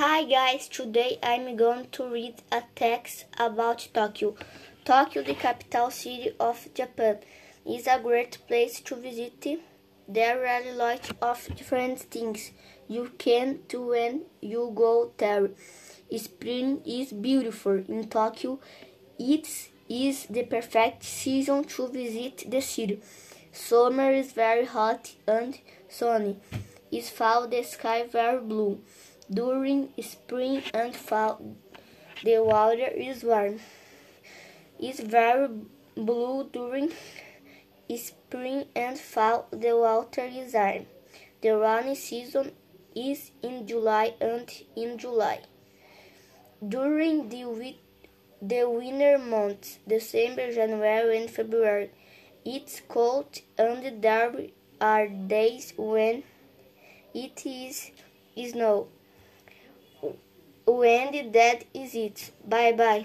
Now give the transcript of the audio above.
Hi guys, today I'm going to read a text about Tokyo. Tokyo, the capital city of Japan, is a great place to visit. There are a lot of different things you can do when you go there. Spring is beautiful in Tokyo. It is the perfect season to visit the city. Summer is very hot and sunny. Is fall the sky very blue. During spring and fall, the water is warm. It's very blue during spring and fall. The water is warm. The rainy season is in July and in July. During the the winter months, December, January, and February, it's cold and there are days when it is snow. When that is it. Bye bye.